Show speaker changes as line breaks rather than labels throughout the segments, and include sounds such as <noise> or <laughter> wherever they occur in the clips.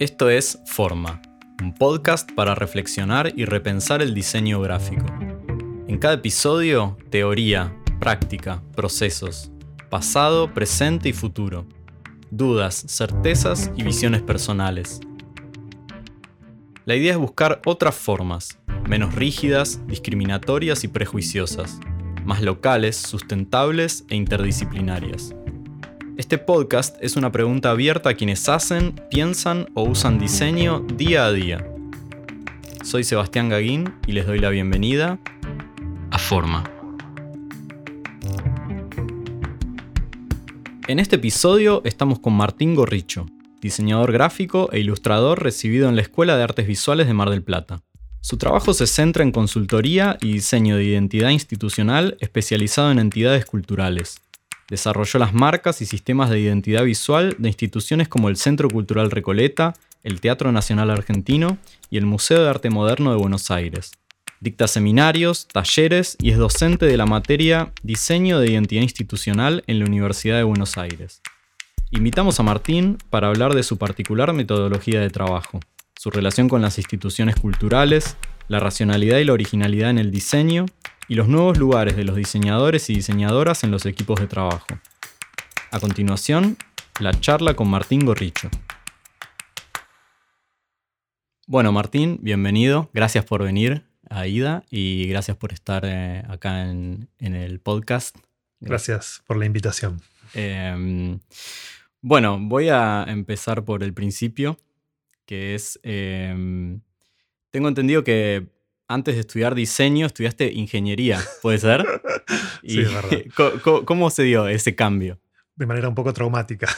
Esto es Forma, un podcast para reflexionar y repensar el diseño gráfico. En cada episodio, teoría, práctica, procesos, pasado, presente y futuro, dudas, certezas y visiones personales. La idea es buscar otras formas, menos rígidas, discriminatorias y prejuiciosas, más locales, sustentables e interdisciplinarias. Este podcast es una pregunta abierta a quienes hacen, piensan o usan diseño día a día. Soy Sebastián Gaguín y les doy la bienvenida a Forma. En este episodio estamos con Martín Gorricho, diseñador gráfico e ilustrador recibido en la Escuela de Artes Visuales de Mar del Plata. Su trabajo se centra en consultoría y diseño de identidad institucional especializado en entidades culturales, Desarrolló las marcas y sistemas de identidad visual de instituciones como el Centro Cultural Recoleta, el Teatro Nacional Argentino y el Museo de Arte Moderno de Buenos Aires. Dicta seminarios, talleres y es docente de la materia Diseño de Identidad Institucional en la Universidad de Buenos Aires. Invitamos a Martín para hablar de su particular metodología de trabajo, su relación con las instituciones culturales, la racionalidad y la originalidad en el diseño y los nuevos lugares de los diseñadores y diseñadoras en los equipos de trabajo. A continuación, la charla con Martín Gorricho. Bueno, Martín, bienvenido. Gracias por venir a IDA y gracias por estar eh, acá en, el podcast.
Gracias por la invitación.
Em, bueno, voy a empezar por el principio, que es, em, tengo entendido que antes de estudiar diseño, estudiaste ingeniería, ¿puede ser? <laughs>
sí, es verdad. <laughs>
¿cómo, se dio ese cambio?
De manera un poco traumática.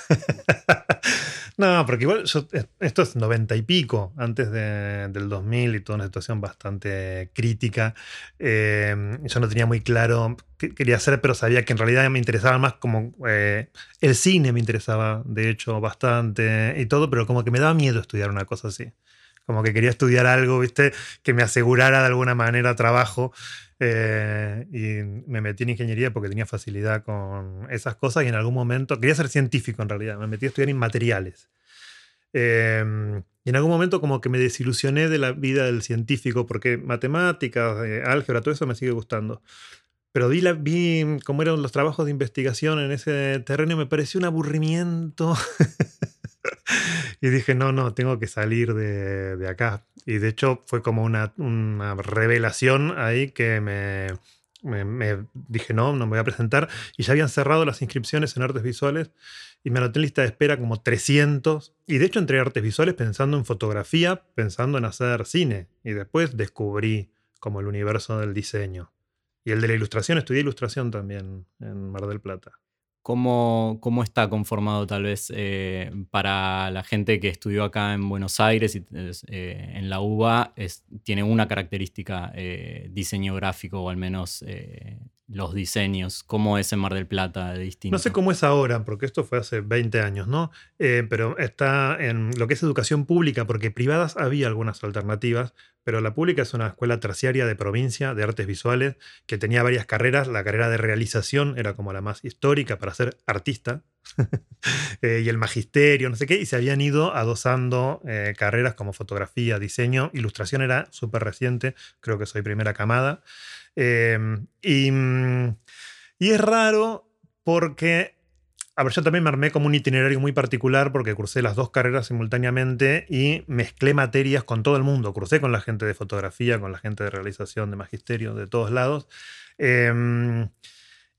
<laughs> no, porque igual esto es noventa y pico, antes del 2000 y toda una situación bastante crítica. Em, yo no tenía muy claro qué quería hacer, pero sabía que en realidad me interesaba más como eh, el cine me interesaba, de hecho, bastante y todo, pero como que me daba miedo estudiar una cosa así como que quería estudiar algo, ¿viste? Que me asegurara de alguna manera trabajo. Eh, y me metí en ingeniería porque tenía facilidad con esas cosas y en algún momento, quería ser científico en realidad, me metí a estudiar inmateriales. Eh, y en algún momento como que me desilusioné de la vida del científico porque matemáticas, eh, álgebra, todo eso me sigue gustando. Pero vi, la, vi cómo eran los trabajos de investigación en ese terreno me pareció un aburrimiento. <laughs> <laughs> y dije, no, no, tengo que salir de, acá. Y de hecho fue como una, revelación ahí que me, me, dije, no, no me voy a presentar. Y ya habían cerrado las inscripciones en artes visuales y me anoté en lista de espera como 300. Y de hecho entré a artes visuales pensando en fotografía, pensando en hacer cine. Y después descubrí como el universo del diseño. Y el de la ilustración, estudié ilustración también en Mar del Plata.
¿Cómo, ¿Cómo, está conformado tal vez eh, para la gente que estudió acá en Buenos Aires y eh, en la UBA? Es, tiene una característica, eh, diseño gráfico o al menos los diseños. ¿Cómo es en Mar del Plata de distinto?
No sé cómo es ahora, porque esto fue hace 20 años, ¿no? pero está en lo que es educación pública, porque privadas había algunas alternativas, pero la pública es una escuela terciaria de provincia de artes visuales que tenía varias carreras. La carrera de realización era como la más histórica para ser artista, <laughs> eh, y el magisterio, no sé qué, y se habían ido adosando eh, carreras como fotografía, diseño, ilustración era súper reciente, creo que soy primera camada. Em, y, mm, y es raro porque a ver, yo también me armé como un itinerario muy particular porque cursé las dos carreras simultáneamente y mezclé materias con todo el mundo. Crucé con la gente de fotografía, con la gente de realización, de magisterio, de todos lados. Em,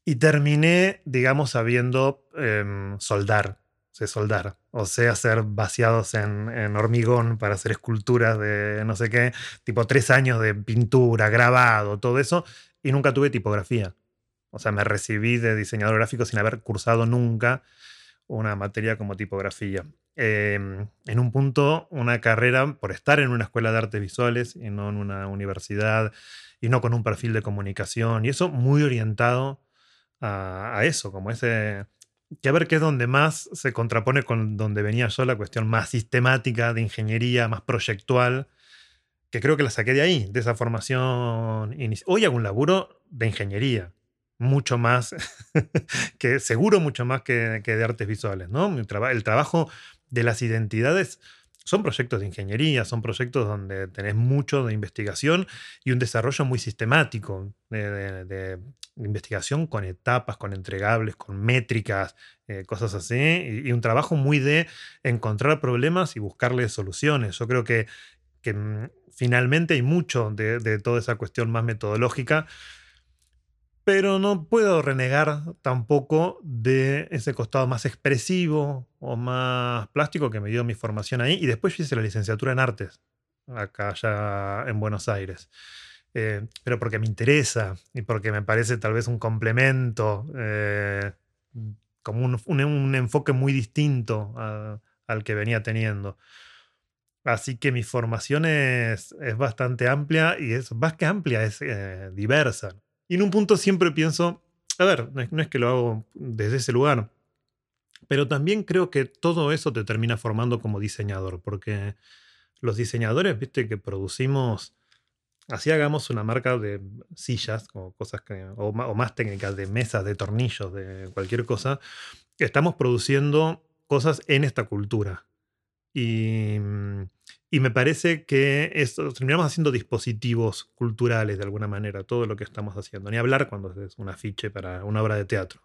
y terminé, digamos, sabiendo em, soldar, sé soldar, o sea, hacer vaciados en, en, hormigón para hacer esculturas de no sé qué, tipo tres años de pintura, grabado, todo eso, y nunca tuve tipografía. O sea, me recibí de diseñador gráfico sin haber cursado nunca una materia como tipografía. Em, en un punto, una carrera, por estar en una escuela de artes visuales y no en una universidad, y no con un perfil de comunicación, y eso muy orientado a, eso, como ese... Que a ver qué es donde más se contrapone con donde venía yo, la cuestión más sistemática de ingeniería, más proyectual, que creo que la saqué de ahí, de esa formación. Hoy hago un laburo de ingeniería, mucho más, <laughs> que seguro mucho más que, de artes visuales, ¿no? El, trabajo de las identidades son proyectos de ingeniería, son proyectos donde tenés mucho de investigación y un desarrollo muy sistemático de, investigación con etapas, con entregables, con métricas, eh, cosas así, y, un trabajo muy de encontrar problemas y buscarle soluciones. Yo creo que, que mm, finalmente hay mucho de toda esa cuestión más metodológica pero no puedo renegar tampoco de ese costado más expresivo o más plástico que me dio mi formación ahí. Y después hice la licenciatura en artes, acá ya en Buenos Aires. Eh, pero porque me interesa y porque me parece tal vez un complemento, eh, como un, enfoque muy distinto al que venía teniendo. Así que mi formación es, bastante amplia y es más que amplia, es eh, diversa. Y en un punto siempre pienso, a ver, no es, que lo hago desde ese lugar, pero también creo que todo eso te termina formando como diseñador, porque los diseñadores, viste, que producimos, así hagamos una marca de sillas o cosas que, o, más técnicas, de mesas, de tornillos, de cualquier cosa, estamos produciendo cosas en esta cultura. Y, y me parece que esto, terminamos haciendo dispositivos culturales de alguna manera, todo lo que estamos haciendo. Ni hablar cuando haces un afiche para una obra de teatro.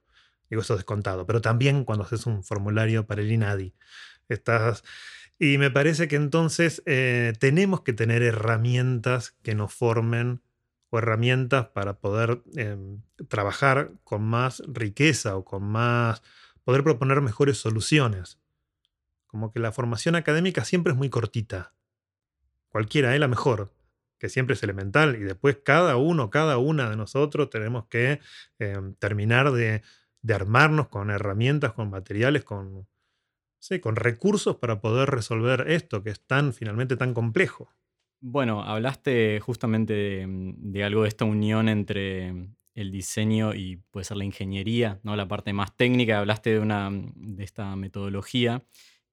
Digo, eso descontado. Pero también cuando haces un formulario para el INADI. Estás... Y me parece que entonces eh, tenemos que tener herramientas que nos formen o herramientas para poder em, trabajar con más riqueza o con más... poder proponer mejores soluciones. Como que la formación académica siempre es muy cortita. Cualquiera es la mejor, que siempre es elemental. Y después cada uno, cada una de nosotros tenemos que eh, terminar de, armarnos con herramientas, con materiales, con, con recursos para poder resolver esto que es tan finalmente tan complejo.
Bueno, hablaste justamente de, de, algo de esta unión entre el diseño y puede ser la ingeniería, ¿no? la parte más técnica. Hablaste de, una, de esta metodología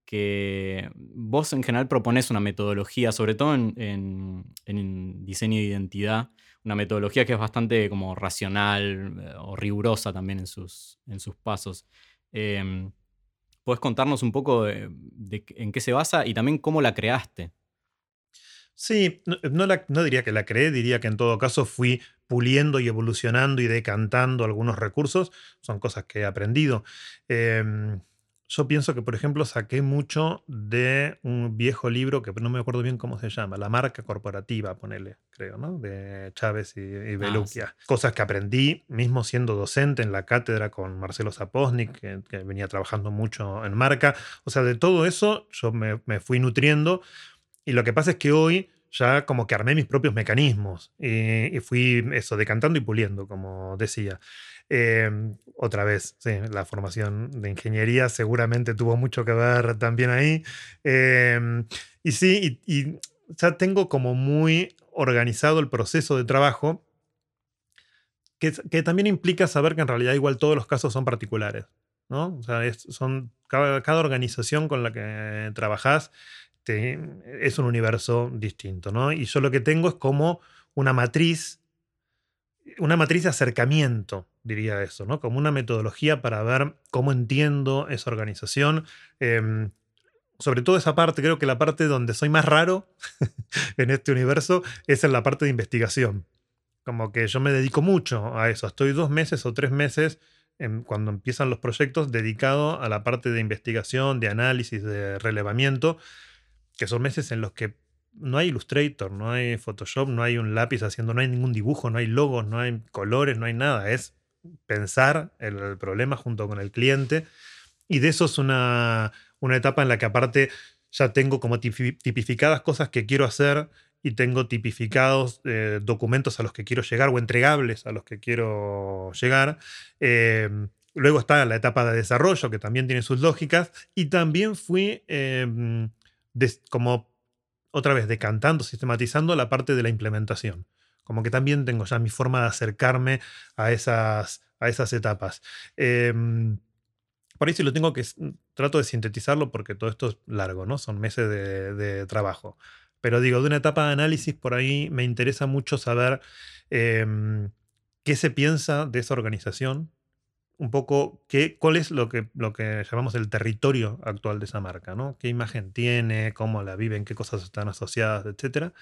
que vos en general propones una metodología, sobre todo en, diseño de identidad, una metodología que es bastante como racional eh, o rigurosa también en sus, en sus pasos. Eh, ¿Puedes contarnos un poco en qué se basa y también cómo la creaste?
Sí, no, no, diría que la creé, diría que en todo caso fui puliendo y evolucionando y decantando algunos recursos. Son cosas que he aprendido. Em, yo pienso que, por ejemplo, saqué mucho de un viejo libro que no me acuerdo bien cómo se llama, La marca corporativa, ponele, creo, ¿no? De Chávez y, y ah, Cosas que aprendí mismo siendo docente en la cátedra con Marcelo Zaposnik, que, venía trabajando mucho en marca. O sea, de todo eso yo me, me fui nutriendo. Y lo que pasa es que hoy ya como que armé mis propios mecanismos y, y fui eso, decantando y puliendo, como decía. Em, otra vez, la formación de ingeniería seguramente tuvo mucho que ver también ahí. Em, y sí, y, ya tengo como muy organizado el proceso de trabajo, que, que, también implica saber que en realidad igual todos los casos son particulares. ¿no? O sea, son, cada, cada, organización con la que trabajas es un universo distinto. ¿no? Y yo lo que tengo es como una matriz, una matriz de acercamiento diría eso, ¿no? Como una metodología para ver cómo entiendo esa organización. Em, sobre todo esa parte, creo que la parte donde soy más raro <laughs> en este universo es en la parte de investigación. Como que yo me dedico mucho a eso. Estoy dos meses o tres meses cuando empiezan los proyectos dedicado a la parte de investigación, de análisis, de relevamiento, que son meses en los que no hay Illustrator, no hay Photoshop, no hay un lápiz haciendo, no hay ningún dibujo, no hay logos, no hay colores, no hay nada. Es pensar el, problema junto con el cliente. Y de eso es una, etapa en la que aparte ya tengo como tipificadas cosas que quiero hacer y tengo tipificados eh, documentos a los que quiero llegar o entregables a los que quiero llegar. Em, luego está la etapa de desarrollo, que también tiene sus lógicas. Y también fui em, como otra vez decantando, sistematizando la parte de la implementación. Como que también tengo ya mi forma de acercarme a esas, a esas etapas. Em, por ahí sí lo tengo que. Trato de sintetizarlo porque todo esto es largo, ¿no? Son meses de, trabajo. Pero digo, de una etapa de análisis, por ahí me interesa mucho saber em, qué se piensa de esa organización un poco qué, cuál es lo que, lo que llamamos el territorio actual de esa marca, ¿no? ¿Qué imagen tiene, cómo la viven, qué cosas están asociadas, etcétera?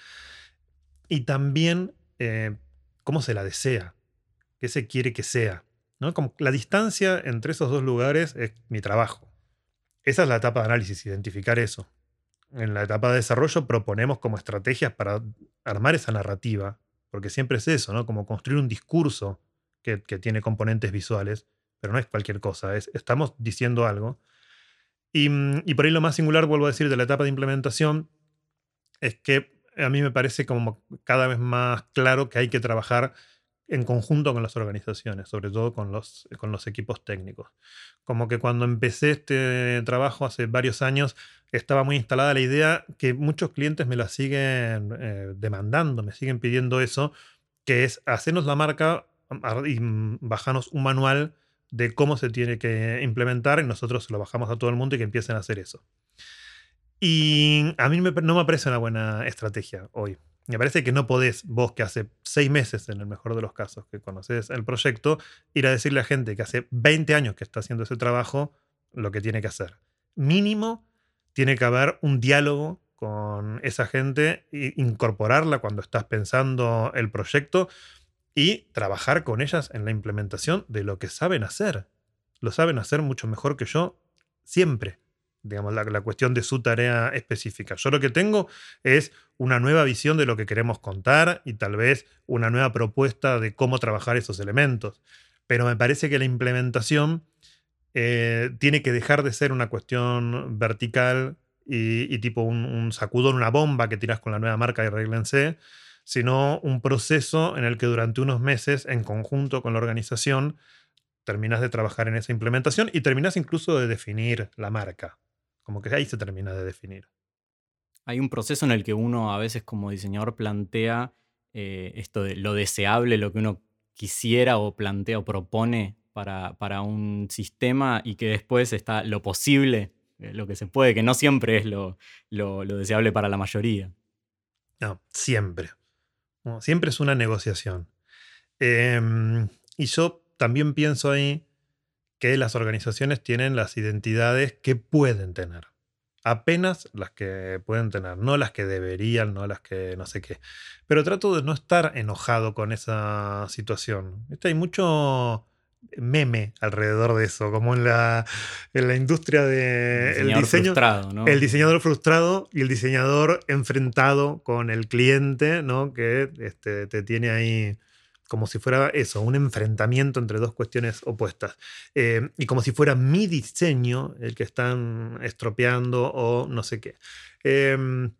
Y también eh, cómo se la desea, qué se quiere que sea. ¿no? Como la distancia entre esos dos lugares es mi trabajo. Esa es la etapa de análisis, identificar eso. En la etapa de desarrollo proponemos como estrategias para armar esa narrativa, porque siempre es eso, ¿no? Como construir un discurso que, tiene componentes visuales, pero no es cualquier cosa, es, estamos diciendo algo. Y, y por ahí lo más singular, vuelvo a decir, de la etapa de implementación, es que a mí me parece como cada vez más claro que hay que trabajar en conjunto con las organizaciones, sobre todo con los, con los equipos técnicos. Como que cuando empecé este trabajo hace varios años, estaba muy instalada la idea que muchos clientes me la siguen eh, demandando, me siguen pidiendo eso, que es hacernos la marca y bajarnos un manual de cómo se tiene que implementar y nosotros lo bajamos a todo el mundo y que empiecen a hacer eso. Y a mí no me parece una buena estrategia hoy. Me parece que no podés, vos que hace seis meses, en el mejor de los casos, que conoces el proyecto, ir a decirle a gente que hace 20 años que está haciendo ese trabajo lo que tiene que hacer. Mínimo, tiene que haber un diálogo con esa gente e incorporarla cuando estás pensando el proyecto y trabajar con ellas en la implementación de lo que saben hacer. Lo saben hacer mucho mejor que yo siempre digamos, la, cuestión de su tarea específica. Yo lo que tengo es una nueva visión de lo que queremos contar y tal vez una nueva propuesta de cómo trabajar esos elementos. Pero me parece que la implementación eh, tiene que dejar de ser una cuestión vertical y, tipo un, un, sacudón, una bomba que tiras con la nueva marca y reglense, sino un proceso en el que durante unos meses, en conjunto con la organización, terminas de trabajar en esa implementación y terminas incluso de definir la marca. Como que ahí se termina de definir.
Hay un proceso en el que uno a veces como diseñador plantea eh, esto de lo deseable, lo que uno quisiera o plantea o propone para, para un sistema y que después está lo posible, eh, lo que se puede, que no siempre es lo, lo, deseable para la mayoría.
No, siempre. Siempre es una negociación. Em, y yo también pienso ahí que las organizaciones tienen las identidades que pueden tener. Apenas las que pueden tener, no las que deberían, no las que no sé qué. Pero trato de no estar enojado con esa situación. Hay mucho meme alrededor de eso, como en la, en la industria del de, diseño. El diseñador frustrado y el diseñador enfrentado con el cliente, ¿no? Que este, te tiene ahí como si fuera eso, un enfrentamiento entre dos cuestiones opuestas. Eh, y como si fuera mi diseño el que están estropeando o no sé qué. Em,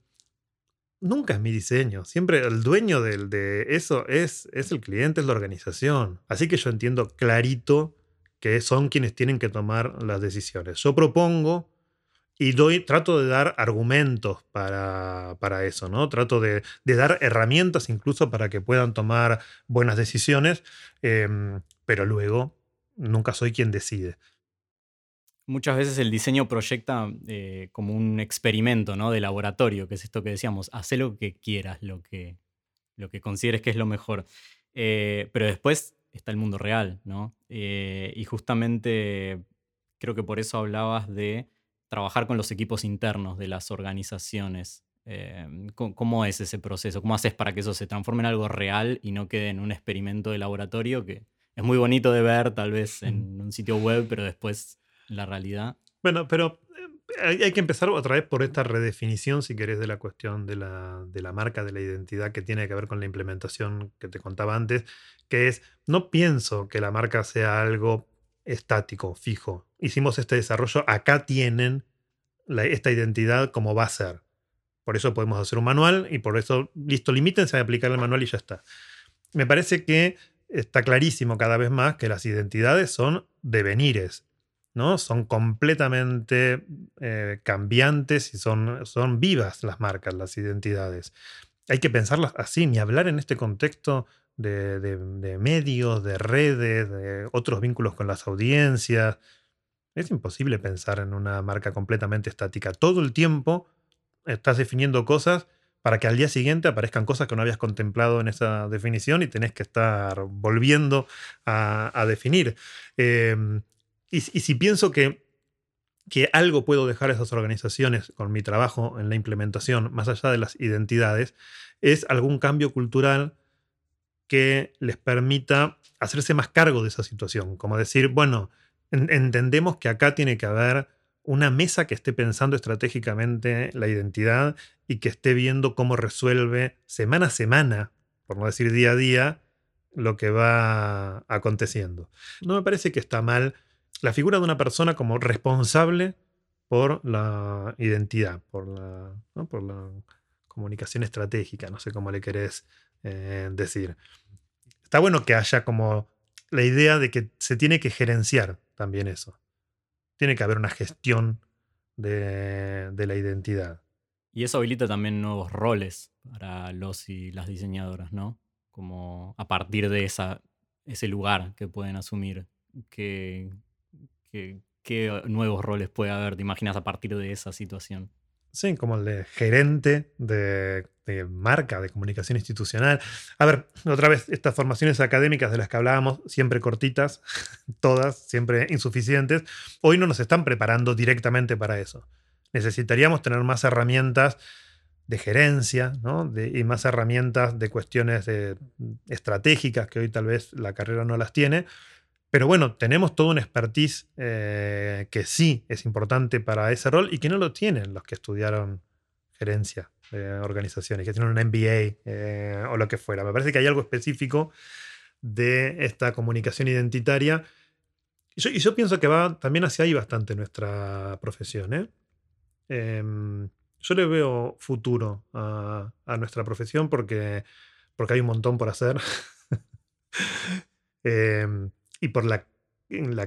nunca es mi diseño. Siempre el dueño de eso es, el cliente, es la organización. Así que yo entiendo clarito que son quienes tienen que tomar las decisiones. Yo propongo y doy, trato de dar argumentos para, eso, ¿no? Trato de, dar herramientas incluso para que puedan tomar buenas decisiones, em, pero luego nunca soy quien decide.
Muchas veces el diseño proyecta eh, como un experimento ¿no? de laboratorio, que es esto que decíamos, haz lo que quieras, lo que, lo que consideres que es lo mejor. Eh, pero después está el mundo real, ¿no? Eh, y justamente creo que por eso hablabas de trabajar con los equipos internos de las organizaciones. ¿Cómo es ese proceso? ¿Cómo haces para que eso se transforme en algo real y no quede en un experimento de laboratorio que es muy bonito de ver tal vez en un sitio web, pero después la realidad?
Bueno, pero eh, hay que empezar otra vez por esta redefinición, si querés, de la cuestión de la, de la marca, de la identidad que tiene que ver con la implementación que te contaba antes, que es, no pienso que la marca sea algo estático, fijo. Hicimos este desarrollo, acá tienen esta identidad como va a ser. Por eso podemos hacer un manual y por eso, listo, limítense a aplicar el manual y ya está. Me parece que está clarísimo cada vez más que las identidades son devenires, ¿no? Son completamente eh, cambiantes y son, son vivas las marcas, las identidades. Hay que pensarlas así, ni hablar en este contexto de, medios, de redes, de otros vínculos con las audiencias. Es imposible pensar en una marca completamente estática. Todo el tiempo estás definiendo cosas para que al día siguiente aparezcan cosas que no habías contemplado en esa definición y tenés que estar volviendo a, definir. Em, y, si pienso que, que algo puedo dejar a esas organizaciones con mi trabajo en la implementación, más allá de las identidades, es algún cambio cultural que les permita hacerse más cargo de esa situación. Como decir, bueno, entendemos que acá tiene que haber una mesa que esté pensando estratégicamente la identidad y que esté viendo cómo resuelve semana a semana, por no decir día a día, lo que va aconteciendo. No me parece que está mal la figura de una persona como responsable por la identidad, por la, comunicación estratégica, no sé cómo le querés eh, decir. Está bueno que haya como la idea de que se tiene que gerenciar también eso. Tiene que haber una gestión de, la identidad.
Y eso habilita también nuevos roles para los y las diseñadoras, ¿no? Como a partir de ese lugar que pueden asumir, ¿qué, qué, nuevos roles puede haber, te imaginas, a partir de esa situación?
Sí, como el de gerente de, marca, de comunicación institucional. A ver, otra vez, estas formaciones académicas de las que hablábamos, siempre cortitas, <laughs> todas, siempre insuficientes, hoy no nos están preparando directamente para eso. Necesitaríamos tener más herramientas de gerencia ¿no? y más herramientas de cuestiones estratégicas que hoy tal vez la carrera no las tiene pero bueno, tenemos todo un expertise eh, que sí es importante para ese rol y que no lo tienen los que estudiaron gerencia de organizaciones, que tienen un MBA eh, o lo que fuera. Me parece que hay algo específico de esta comunicación identitaria. Y yo, pienso que va también hacia ahí bastante nuestra profesión. ¿eh? Em, yo le veo futuro a, nuestra profesión porque, porque hay un montón por hacer. <laughs> Em, y por la,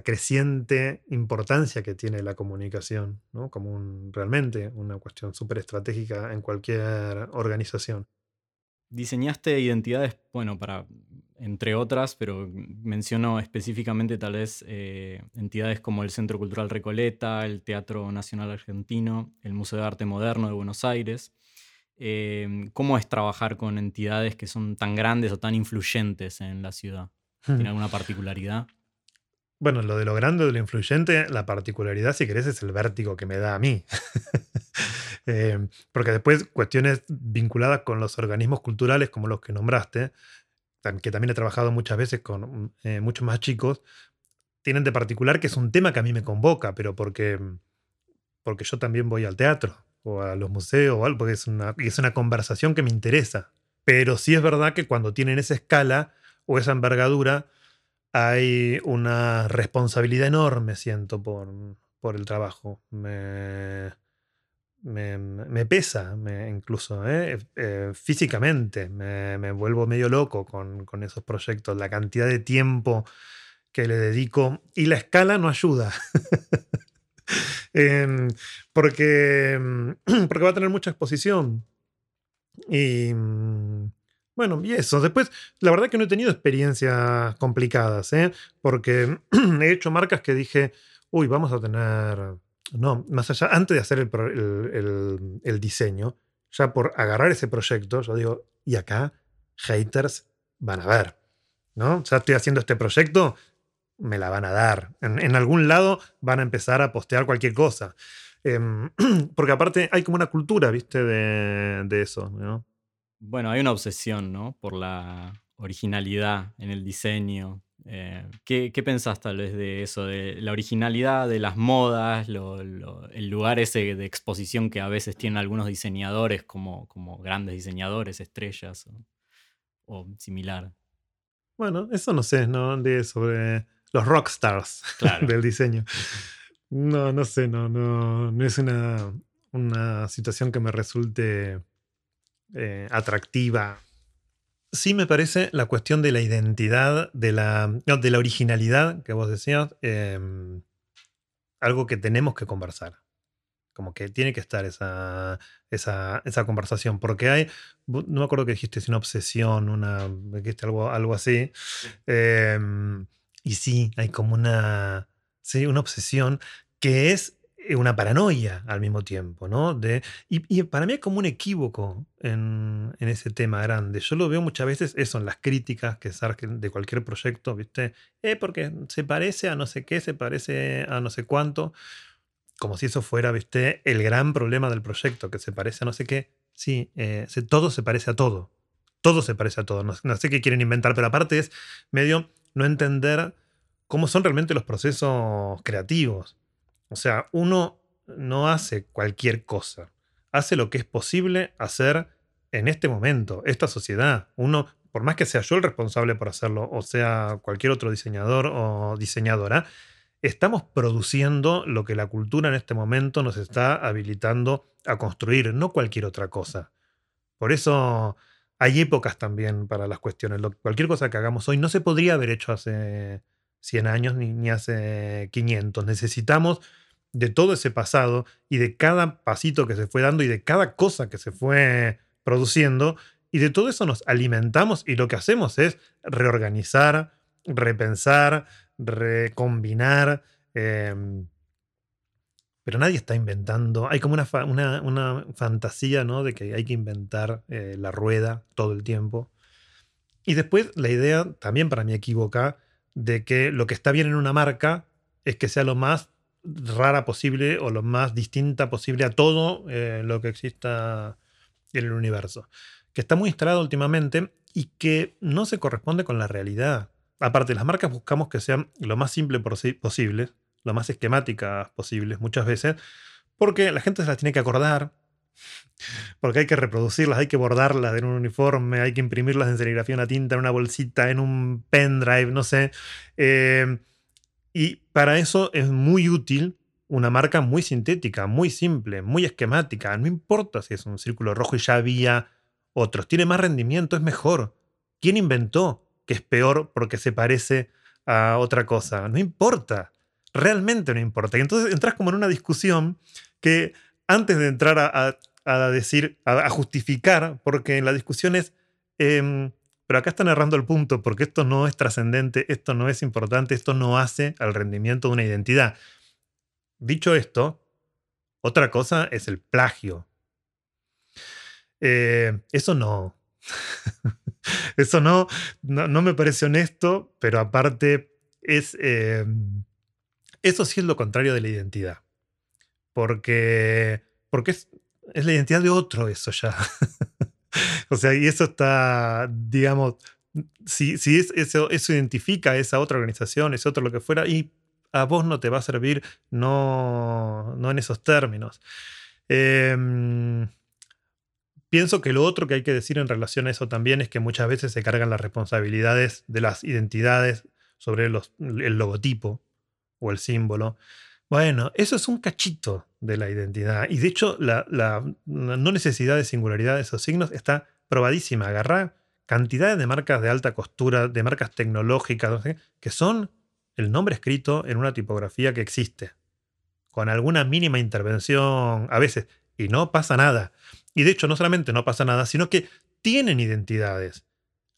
creciente importancia que tiene la comunicación, ¿no? como realmente una cuestión súper estratégica en cualquier organización.
Diseñaste identidades, bueno, para, entre otras, pero menciono específicamente tal vez eh, entidades como el Centro Cultural Recoleta, el Teatro Nacional Argentino, el Museo de Arte Moderno de Buenos Aires. Eh, ¿Cómo es trabajar con entidades que son tan grandes o tan influyentes en la ciudad? ¿Tiene alguna particularidad?
Bueno, lo de lo grande, de lo influyente, la particularidad, si querés, es el vértigo que me da a mí. <laughs> Eh, porque después cuestiones vinculadas con los organismos culturales como los que nombraste, que también he trabajado muchas veces con eh, muchos más chicos, tienen de particular que es un tema que a mí me convoca, pero porque, porque yo también voy al teatro o a los museos o algo, porque es una, es una conversación que me interesa. Pero sí es verdad que cuando tienen esa escala, o esa envergadura, hay una responsabilidad enorme, siento, por, por el trabajo. Me, me, pesa, incluso ¿eh? Eh, físicamente. Me, vuelvo medio loco con, con, esos proyectos. La cantidad de tiempo que le dedico y la escala no ayuda. <laughs> Em, porque, <clears throat> porque va a tener mucha exposición. Y bueno, y eso. Después, la verdad que no he tenido experiencias complicadas, ¿eh? porque <clears throat> he hecho marcas que dije, uy, vamos a tener. No, más allá, antes de hacer el, diseño, ya por agarrar ese proyecto, yo digo, y acá, haters van a ver, ¿no? Ya estoy haciendo este proyecto, me la van a dar. En, algún lado van a empezar a postear cualquier cosa. Em, <clears throat> porque aparte hay como una cultura, ¿viste? De, de eso, ¿no?
Bueno, hay una obsesión, ¿no? Por la originalidad en el diseño. Eh, ¿qué, ¿qué, pensás tal vez de eso? De la originalidad de las modas, el lugar ese de exposición que a veces tienen algunos diseñadores como, como grandes diseñadores, estrellas o, similar.
Bueno, eso no sé, ¿no? De, sobre los rockstars <laughs> del diseño. No, no sé, no, no, no es una, una situación que me resulte eh, atractiva. Sí me parece la cuestión de la identidad, de la, de la originalidad que vos decías, em, algo que tenemos que conversar. Como que tiene que estar esa, esa, esa conversación. Porque hay, no me acuerdo que dijiste, es una obsesión, una, dijiste algo, algo así. Em, y sí, hay como una, sí, una obsesión que es una paranoia al mismo tiempo, ¿no? De, y, para mí es como un equívoco en, ese tema grande. Yo lo veo muchas veces eso en las críticas que surgen de cualquier proyecto, ¿viste? Eh, porque se parece a no sé qué, se parece a no sé cuánto, como si eso fuera, ¿viste? El gran problema del proyecto, que se parece a no sé qué. Sí, eh, todo se parece a todo. Todo se parece a todo. No, no sé qué quieren inventar, pero aparte es medio no entender cómo son realmente los procesos creativos. O sea, uno no hace cualquier cosa, hace lo que es posible hacer en este momento, esta sociedad. Uno, por más que sea yo el responsable por hacerlo, o sea cualquier otro diseñador o diseñadora, estamos produciendo lo que la cultura en este momento nos está habilitando a construir, no cualquier otra cosa. Por eso hay épocas también para las cuestiones. cualquier cosa que hagamos hoy no se podría haber hecho hace 100 años ni, ni hace 500. Necesitamos de todo ese pasado y de cada pasito que se fue dando y de cada cosa que se fue produciendo. Y de todo eso nos alimentamos y lo que hacemos es reorganizar, repensar, recombinar. Em, pero nadie está inventando. Hay como una, una, fantasía ¿no? de que hay que inventar eh, la rueda todo el tiempo. Y después la idea, también para mí equivoca, de que lo que está bien en una marca es que sea lo más rara posible o lo más distinta posible a todo eh, lo que exista en el universo. Que está muy instalado últimamente y que no se corresponde con la realidad. Aparte, las marcas buscamos que sean lo más simple posible, lo más esquemáticas posibles muchas veces, porque la gente se las tiene que acordar, porque hay que reproducirlas, hay que bordarlas en un uniforme, hay que imprimirlas en serigrafía una tinta, en una bolsita, en un pendrive, no sé. Eh, y para eso es muy útil una marca muy sintética, muy simple, muy esquemática. No importa si es un círculo rojo y ya había otros. Tiene más rendimiento, es mejor. ¿Quién inventó que es peor porque se parece a otra cosa? No importa. Realmente no importa. Y entonces entras como en una discusión que antes de entrar a, decir, a, justificar, porque la discusión es, em, pero acá están errando el punto, porque esto no es trascendente, esto no es importante, esto no hace al rendimiento de una identidad. Dicho esto, otra cosa es el plagio. Eh, eso no. <laughs> eso no, no, me parece honesto, pero aparte es... Eh, eso sí es lo contrario de la identidad. Porque, porque es, es la identidad de otro eso ya. <laughs> <laughs> o sea, y eso está, digamos, si, si eso, eso identifica a esa otra organización, ese otro lo que fuera, y a vos no te va a servir, no, no en esos términos. Em, pienso que lo otro que hay que decir en relación a eso también es que muchas veces se cargan las responsabilidades de las identidades sobre los, el logotipo o el símbolo. Bueno, eso es un cachito de la identidad. Y de hecho, la, no necesidad de singularidad de esos signos está probadísima. Agarrar cantidades de marcas de alta costura, de marcas tecnológicas, que son el nombre escrito en una tipografía que existe. Con alguna mínima intervención a veces. Y no pasa nada. Y de hecho, no solamente no pasa nada, sino que tienen identidades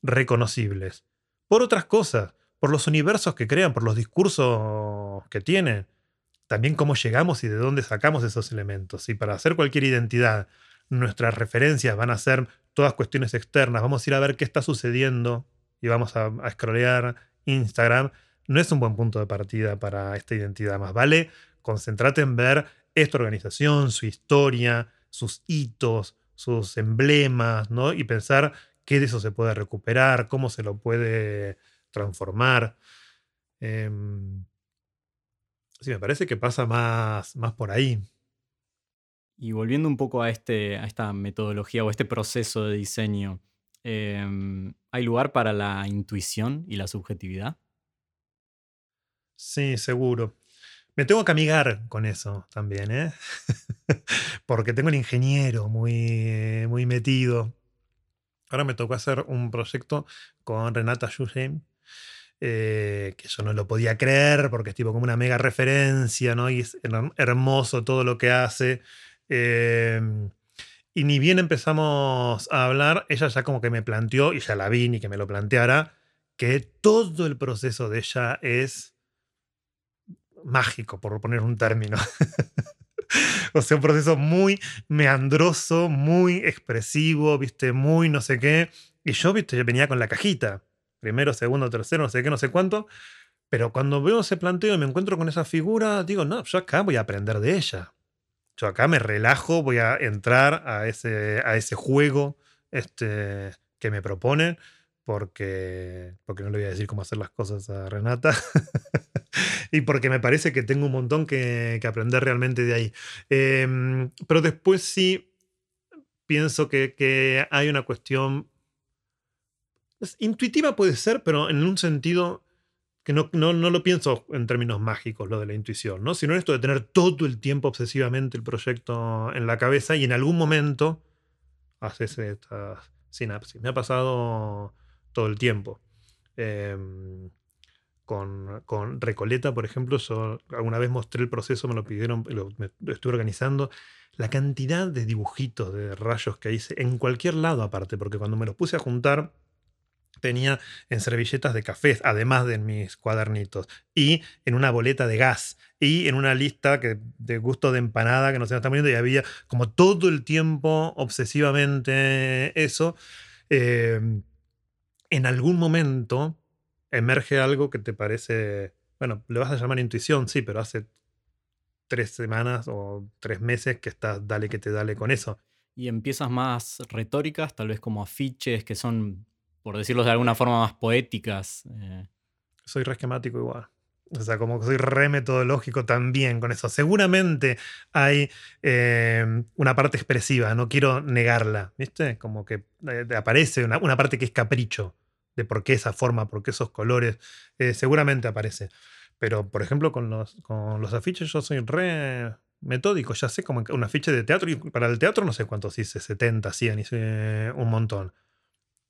reconocibles. Por otras cosas, por los universos que crean, por los discursos que tienen también cómo llegamos y de dónde sacamos esos elementos. Y para hacer cualquier identidad, nuestras referencias van a ser todas cuestiones externas, vamos a ir a ver qué está sucediendo y vamos a, a scrollear Instagram, no es un buen punto de partida para esta identidad. Más vale concentrate en ver esta organización, su historia, sus hitos, sus emblemas, ¿no? Y pensar qué de eso se puede recuperar, cómo se lo puede transformar. Em, Sí, me parece que pasa más, más por ahí.
Y volviendo un poco a, este, a esta metodología o este proceso de diseño, em, ¿hay lugar para la intuición y la subjetividad?
Sí, seguro. Me tengo que amigar con eso también, ¿eh? <laughs> Porque tengo el ingeniero muy, muy metido. Ahora me tocó hacer un proyecto con Renata Yusheim, eh, que yo no lo podía creer porque es tipo como una mega referencia, ¿no? Y es hermoso todo lo que hace. Em, y ni bien empezamos a hablar, ella ya como que me planteó, y ya la vi ni que me lo planteara, que todo el proceso de ella es mágico, por poner un término. <laughs> o sea, un proceso muy meandroso, muy expresivo, viste, muy no sé qué. Y yo, viste, yo venía con la cajita. Primero, segundo, tercero, no sé qué, no sé cuánto. Pero cuando veo ese planteo y me encuentro con esa figura, digo, no, yo acá voy a aprender de ella. Yo acá me relajo, voy a entrar a ese, a ese juego este, que me proponen porque, porque no le voy a decir cómo hacer las cosas a Renata <laughs> y porque me parece que tengo un montón que, aprender realmente de ahí. Em, pero después sí pienso que, hay una cuestión intuitiva puede ser, pero en un sentido que no, no, lo pienso en términos mágicos, lo de la intuición, ¿no? sino esto de tener todo el tiempo obsesivamente el proyecto en la cabeza y en algún momento haces estas sinapsis. Me ha pasado todo el tiempo. Em, con, Recoleta, por ejemplo, yo alguna vez mostré el proceso, me lo pidieron, lo, estuve organizando. La cantidad de dibujitos, de rayos que hice, en cualquier lado aparte, porque cuando me los puse a juntar, tenía en servilletas de café, además de en mis cuadernitos, y en una boleta de gas, y en una lista que, de gusto de empanada que no me está poniendo, y había como todo el tiempo obsesivamente eso. Eh, en algún momento emerge algo que te parece, bueno, le vas a llamar intuición, sí, pero hace tres semanas o tres meses que estás dale que te dale con eso.
Y empiezas más retóricas, tal vez como afiches que son, por decirlo de alguna forma, más poéticas. Eh.
Soy re esquemático igual. O sea, como que soy re metodológico también con eso. Seguramente hay eh, una parte expresiva, no quiero negarla, ¿viste? Como que eh, aparece una, una, parte que es capricho de por qué esa forma, por qué esos colores, seguramente aparece. Pero, por ejemplo, con los, con los afiches yo soy re metódico, ya sé como un afiche de teatro, y para el teatro no sé cuántos hice, 70, 100, hice un montón.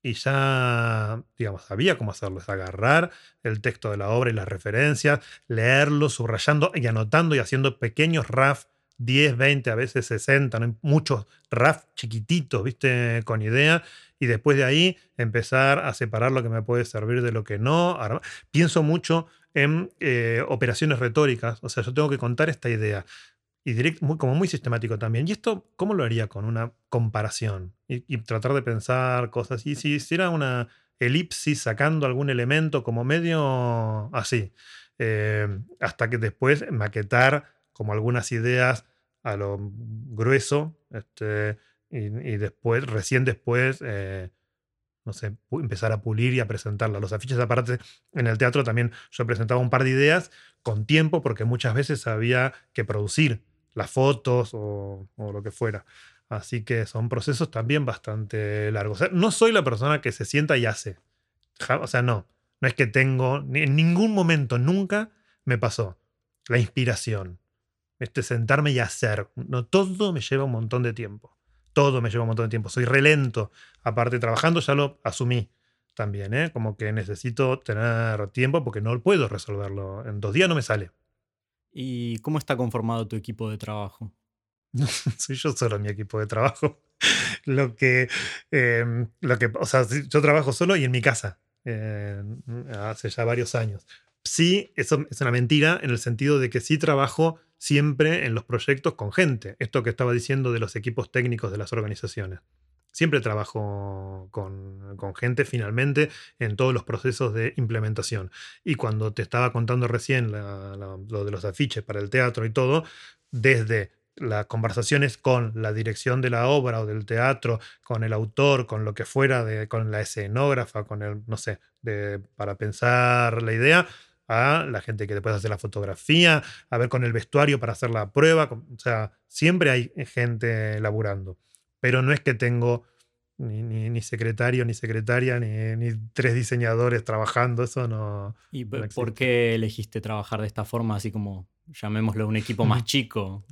Y ya, digamos, sabía cómo hacerlo, es agarrar el texto de la obra y las referencias, leerlo, subrayando y anotando y haciendo pequeños RAF 10, 20, a veces 60, ¿no? muchos RAF chiquititos, ¿viste? Con idea. Y después de ahí empezar a separar lo que me puede servir de lo que no. Pienso mucho en eh, operaciones retóricas. O sea, yo tengo que contar esta idea. Y muy, como muy sistemático también. ¿Y esto cómo lo haría con una comparación? Y, tratar de pensar cosas. Y si hiciera una elipsis sacando algún elemento como medio así. Eh, hasta que después maquetar como algunas ideas a lo grueso, este, y, después, recién después, eh, no sé, empezar a pulir y a presentarla. Los afiches aparte, en el teatro también yo presentaba un par de ideas con tiempo, porque muchas veces había que producir las fotos o, lo que fuera. Así que son procesos también bastante largos. no soy la persona que se sienta y hace. O sea, no. No es que tengo, en ningún momento, nunca me pasó la inspiración este, sentarme y hacer. No, todo me lleva un montón de tiempo. Todo me lleva un montón de tiempo. Soy relento. Aparte, trabajando ya lo asumí también, ¿eh? Como que necesito tener tiempo porque no puedo resolverlo. En dos días no me sale.
¿Y cómo está conformado tu equipo de trabajo? <laughs>
Soy yo solo mi equipo de trabajo. <laughs> lo que, em, lo que, o sea, yo trabajo solo y en mi casa. Eh, hace ya varios años. Sí, eso es una mentira en el sentido de que sí trabajo siempre en los proyectos con gente. Esto que estaba diciendo de los equipos técnicos de las organizaciones. Siempre trabajo con, gente finalmente en todos los procesos de implementación. Y cuando te estaba contando recién lo de los afiches para el teatro y todo, desde las conversaciones con la dirección de la obra o del teatro, con el autor, con lo que fuera, con la escenógrafa, con el, no sé, de, para pensar la idea, a la gente que después hace la fotografía, a ver con el vestuario para hacer la prueba. O sea, siempre hay gente laburando. Pero no es que tengo ni, secretario, ni secretaria, ni, tres diseñadores trabajando. Eso no.
¿Y por qué elegiste trabajar de esta forma, así como llamémoslo un equipo más <laughs> chico?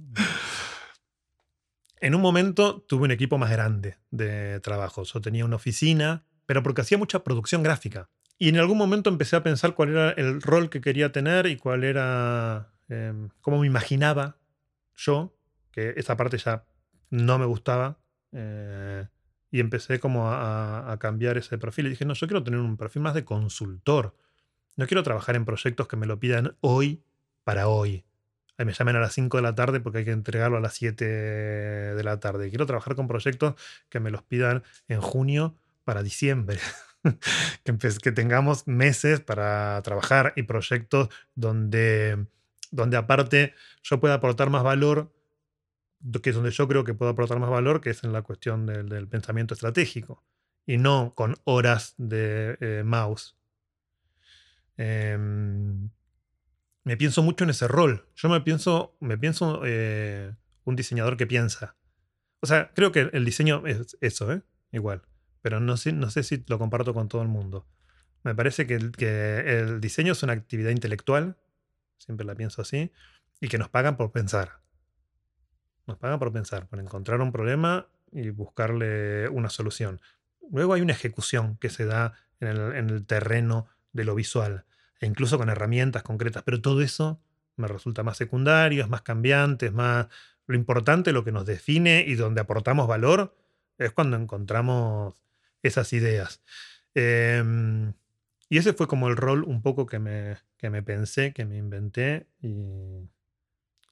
En un momento tuve un equipo más grande de trabajo. Yo tenía una oficina, pero porque hacía mucha producción gráfica. Y en algún momento empecé a pensar cuál era el rol que quería tener y cuál era, em, cómo me imaginaba yo, que esa parte ya no me gustaba. Eh, y empecé como a, cambiar ese perfil. Y dije, no, yo quiero tener un perfil más de consultor. No quiero trabajar en proyectos que me lo pidan hoy para hoy. me llamen a las 5 de la tarde porque hay que entregarlo a las 7 de la tarde. Quiero trabajar con proyectos que me los pidan en junio para diciembre. <laughs> que, que tengamos meses para trabajar y proyectos donde, donde aparte yo pueda aportar más valor, que es donde yo creo que puedo aportar más valor, que es en la cuestión del, pensamiento estratégico y no con horas de eh, mouse. Em, me pienso mucho en ese rol. Yo me pienso, me pienso eh, un diseñador que piensa. O sea, creo que el diseño es eso, ¿eh? Igual. Pero no sé, no sé si lo comparto con todo el mundo. Me parece que que el diseño es una actividad intelectual, siempre la pienso así, y que nos pagan por pensar. Nos pagan por pensar, por encontrar un problema y buscarle una solución. Luego hay una ejecución que se da en el, en el terreno de lo visual e incluso con herramientas concretas, pero todo eso me resulta más secundario, es más cambiante, es más... Lo importante, lo que nos define y donde aportamos valor, es cuando encontramos esas ideas. Em, y ese fue como el rol un poco que me, que me pensé, que me inventé y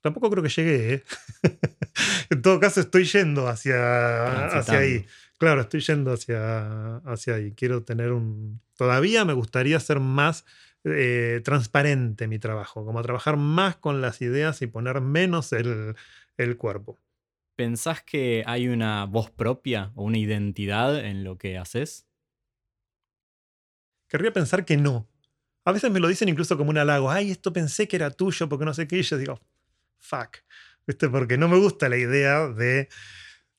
tampoco creo que llegué. ¿eh? <laughs> en todo caso estoy yendo hacia, hacia ahí. Claro, estoy yendo hacia, hacia ahí. Quiero tener un... Todavía me gustaría ser más eh, transparente mi trabajo, como trabajar más con las ideas y poner menos el, cuerpo.
¿Pensás que hay una voz propia o una identidad en lo que haces?
Querría pensar que no. A veces me lo dicen incluso como un halago. Ay, esto pensé que era tuyo porque no sé qué. Y yo digo, fuck. ¿Viste? Porque no me gusta la idea de,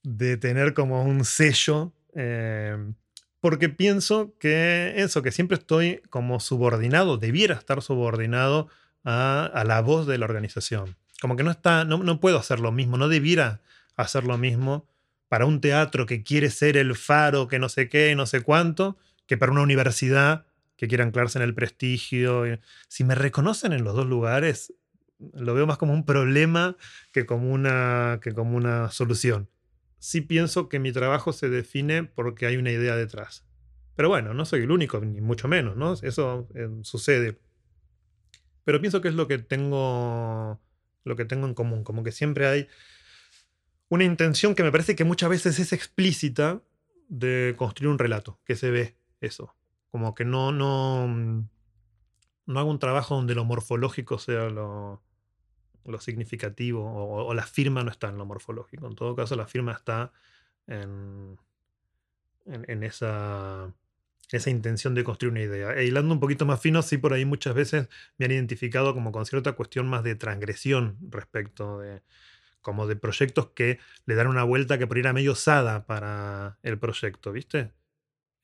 de tener como un sello eh, porque pienso que eso, que siempre estoy como subordinado, debiera estar subordinado a, la voz de la organización. Como que no está, no, no, puedo hacer lo mismo, no debiera hacer lo mismo para un teatro que quiere ser el faro, que no sé qué, no sé cuánto, que para una universidad que quiere anclarse en el prestigio. Si me reconocen en los dos lugares, lo veo más como un problema que como una, que como una solución sí pienso que mi trabajo se define porque hay una idea detrás. Pero bueno, no soy el único, ni mucho menos, ¿no? Eso eh, sucede. Pero pienso que es lo que tengo. Lo que tengo en común. Como que siempre hay una intención que me parece que muchas veces es explícita de construir un relato, que se ve eso. Como que no, no, no hago un trabajo donde lo morfológico sea lo, lo significativo o, la firma no está en lo morfológico. En todo caso, la firma está en, en, esa, esa intención de construir una idea. E hilando un poquito más fino, sí, por ahí muchas veces me han identificado como con cierta cuestión más de transgresión respecto de como de proyectos que le dan una vuelta que por ir a medio osada para el proyecto, ¿viste?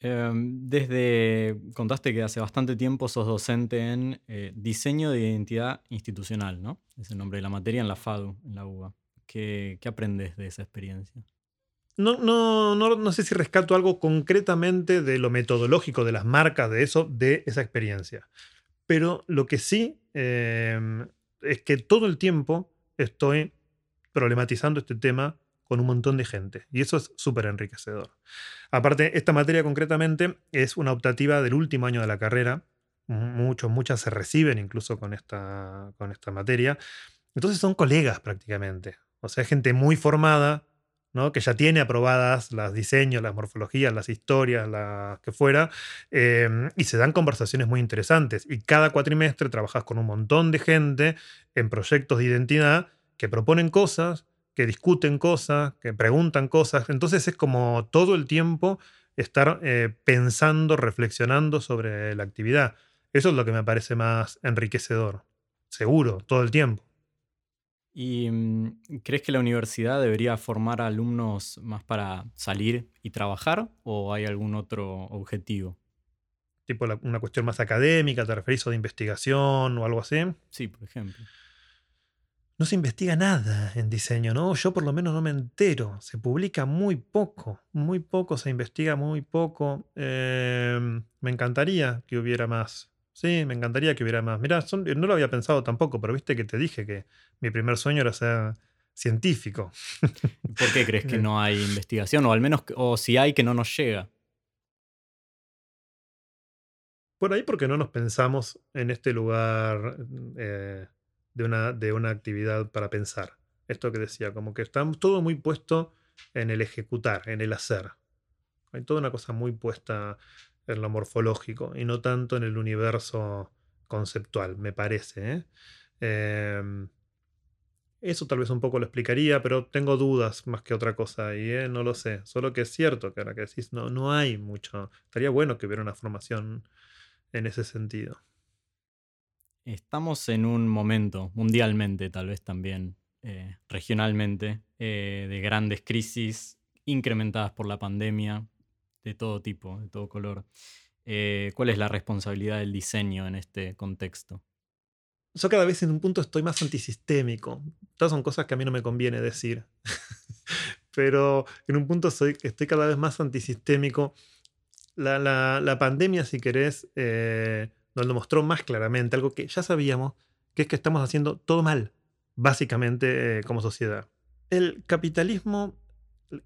Em, desde, contaste que hace bastante tiempo sos docente en eh, diseño de identidad institucional, ¿no? Es el nombre de la materia en la FADU, en la UBA. ¿Qué, aprendes de esa experiencia?
No, no, no, no, sé si rescato algo concretamente de lo metodológico, de las marcas, de eso, de esa experiencia. Pero lo que sí em, es que todo el tiempo estoy problematizando este tema con un montón de gente. Y eso es súper enriquecedor. Aparte, esta materia concretamente es una optativa del último año de la carrera. Muchos, muchas se reciben incluso con esta, con esta materia. Entonces son colegas prácticamente. O sea, gente muy formada, ¿no? que ya tiene aprobadas las diseños, las morfologías, las historias, las que fuera, em, y se dan conversaciones muy interesantes. Y cada cuatrimestre trabajas con un montón de gente en proyectos de identidad que proponen cosas que discuten cosas, que preguntan cosas. Entonces es como todo el tiempo estar eh, pensando, reflexionando sobre la actividad. Eso es lo que me parece más enriquecedor. Seguro, todo el tiempo.
¿Y mm, crees que la universidad debería formar alumnos más para salir y trabajar o hay algún otro objetivo?
Tipo una cuestión más académica, ¿te referís o de investigación o algo así?
Sí, por ejemplo
no se investiga nada en diseño, ¿no? Yo por lo menos no me entero. Se publica muy poco, muy poco, se investiga muy poco. Em, me encantaría que hubiera más. Sí, me encantaría que hubiera más. Mira, no lo había pensado tampoco, pero viste que te dije que mi primer sueño era ser científico.
¿Por qué crees <laughs> que no hay investigación? O al menos, o si hay, que no nos llega.
Por ahí porque no nos pensamos en este lugar eh, de una, de una actividad para pensar. Esto que decía, como que está todo muy puesto en el ejecutar, en el hacer. Hay toda una cosa muy puesta en lo morfológico y no tanto en el universo conceptual, me parece. ¿eh? Em, eso tal vez un poco lo explicaría, pero tengo dudas más que otra cosa y ¿eh? no lo sé. Solo que es cierto que ahora que decís, no, no hay mucho. Estaría bueno que hubiera una formación en ese sentido.
Estamos en un momento, mundialmente tal vez también, eh, regionalmente, eh, de grandes crisis incrementadas por la pandemia, de todo tipo, de todo color. ¿Cuál es la responsabilidad del diseño en este contexto?
yo cada vez en un punto estoy más antisistémico. Todas son cosas que a mí no me conviene decir. <laughs> Pero en un punto estoy cada vez más antisistémico. La, pandemia, si querés, eh, nos lo mostró más claramente, algo que ya sabíamos, que es que estamos haciendo todo mal, básicamente, eh, como sociedad. El capitalismo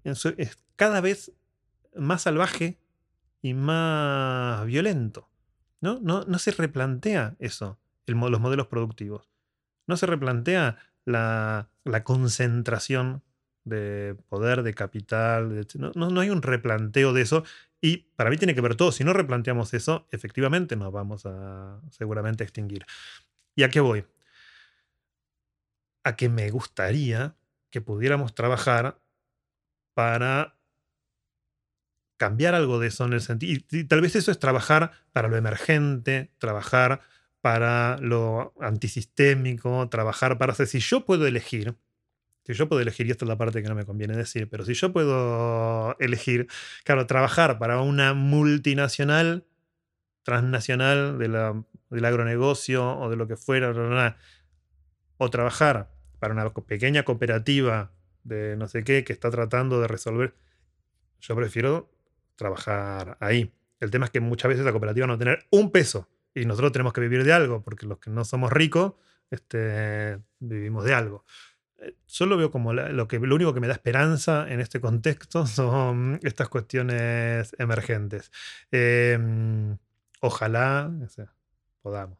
es cada vez más salvaje y más violento. ¿no? No, no se replantea eso los modelos productivos. No se replantea la, concentración de poder, de capital. no, no, hay un replanteo de eso. Y para mí tiene que ver todo. Si no replanteamos eso, efectivamente nos vamos a seguramente extinguir. ¿Y a qué voy? A que me gustaría que pudiéramos trabajar para cambiar algo de eso en el sentido. y, tal vez eso es trabajar para lo emergente, trabajar para lo antisistémico, trabajar para... si yo puedo elegir, si yo puedo elegir, y esta es la parte que no me conviene decir, pero si yo puedo elegir, claro, trabajar para una multinacional, transnacional del agronegocio o de lo que fuera, o trabajar para una pequeña cooperativa de no sé qué que está tratando de resolver, yo prefiero trabajar ahí. El tema es que muchas veces la cooperativa no tener un peso y nosotros tenemos que vivir de algo, porque los que no somos ricos, este, vivimos de algo. Eh, yo lo veo como lo, que, lo único que me da esperanza en este contexto <laughs> son estas cuestiones emergentes. Em, ojalá podamos.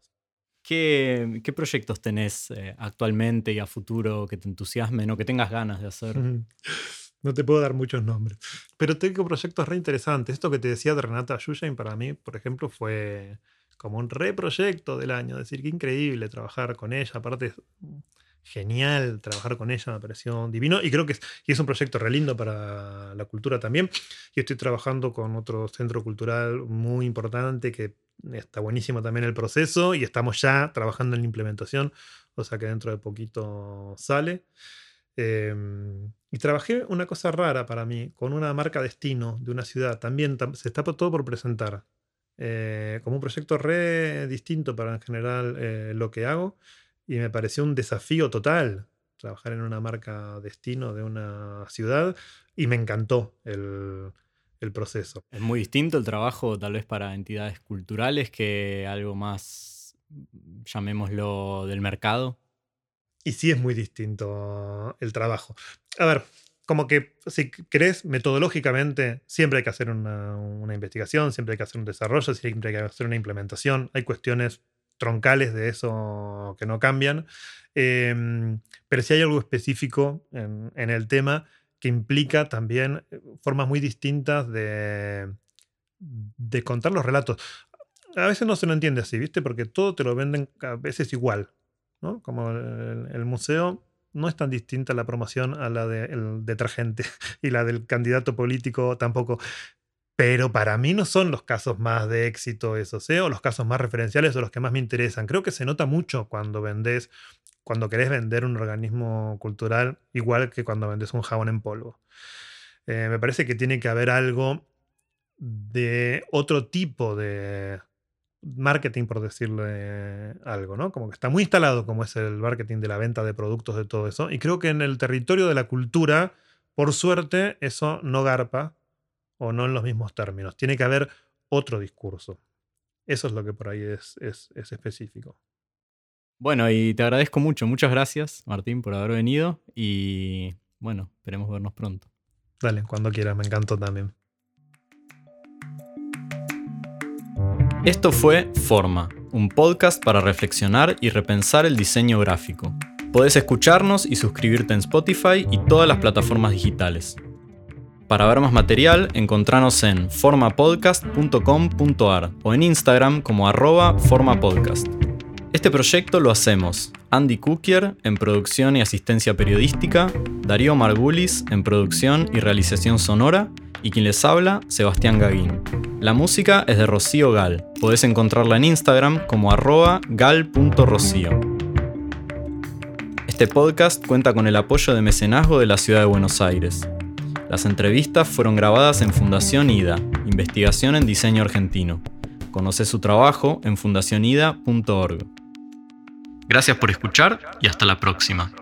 ¿Qué, ¿Qué, proyectos tenés eh, actualmente y a futuro que te entusiasmen o que tengas ganas de hacer? <laughs>
No te puedo dar muchos nombres. Pero tengo proyectos re interesantes. Esto que te decía de Renata Yuyain para mí, por ejemplo, fue como un reproyecto del año. Es decir, qué increíble trabajar con ella. Aparte, genial trabajar con ella, me pareció divino. Y creo que es, y es un proyecto re lindo para la cultura también. Y estoy trabajando con otro centro cultural muy importante que está buenísimo también el proceso y estamos ya trabajando en la implementación, o sea que dentro de poquito sale. Em, y trabajé una cosa rara para mí, con una marca destino de una ciudad. También se está todo por presentar. Eh, como un proyecto re distinto para en general eh, lo que hago y me pareció un desafío total trabajar en una marca destino de una ciudad y me encantó el, el proceso.
Es muy distinto el trabajo tal vez para entidades culturales que algo más, llamémoslo, del mercado.
Y sí es muy distinto el trabajo. A ver, como que si querés, metodológicamente, siempre hay que hacer una, investigación, siempre hay que hacer un desarrollo, siempre hay que hacer una implementación. Hay cuestiones troncales de eso que no cambian. Em, pero si hay algo específico en, el tema que implica también eh, formas muy distintas de, de contar los relatos. A veces no se lo entiende así, ¿viste? Porque todo te lo venden a veces igual, ¿no? Como el museo no es tan distinta la promoción a la del detergente <laughs> y la del candidato político tampoco. Pero para mí no son los casos más de éxito esos, ¿eh? o los casos más referenciales o los que más me interesan. Creo que se nota mucho cuando vendes, cuando querés vender un organismo cultural, igual que cuando vendes un jabón en polvo. Eh, me parece que tiene que haber algo de otro tipo de, marketing, por decirle algo, ¿no? Como que está muy instalado como es el marketing de la venta de productos, de todo eso. Y creo que en el territorio de la cultura, por suerte, eso no garpa o no en los mismos términos. Tiene que haber otro discurso. Eso es lo que por ahí es, es, es específico.
Bueno, y te agradezco mucho. Muchas gracias, Martín, por haber venido. Y bueno, esperemos vernos pronto.
Dale, cuando quieras, me encantó también.
Esto fue Forma, un podcast para reflexionar y repensar el diseño gráfico. Podés escucharnos y suscribirte en Spotify y todas las plataformas digitales. Para ver más material, encontranos en formapodcast.com.ar o en Instagram como arroba formapodcast. Este proyecto lo hacemos Andy Kukier en producción y asistencia periodística, Darío Margulis en producción y realización sonora y quien les habla, Sebastián Gaguín. La música es de Rocío Gal. Podés encontrarla en Instagram como arroba gal.rocío. Este podcast cuenta con el apoyo de mecenazgo de la ciudad de Buenos Aires. Las entrevistas fueron grabadas en Fundación IDA, Investigación en Diseño Argentino. Conoce su trabajo en fundacionida.org. Gracias por escuchar y hasta la próxima.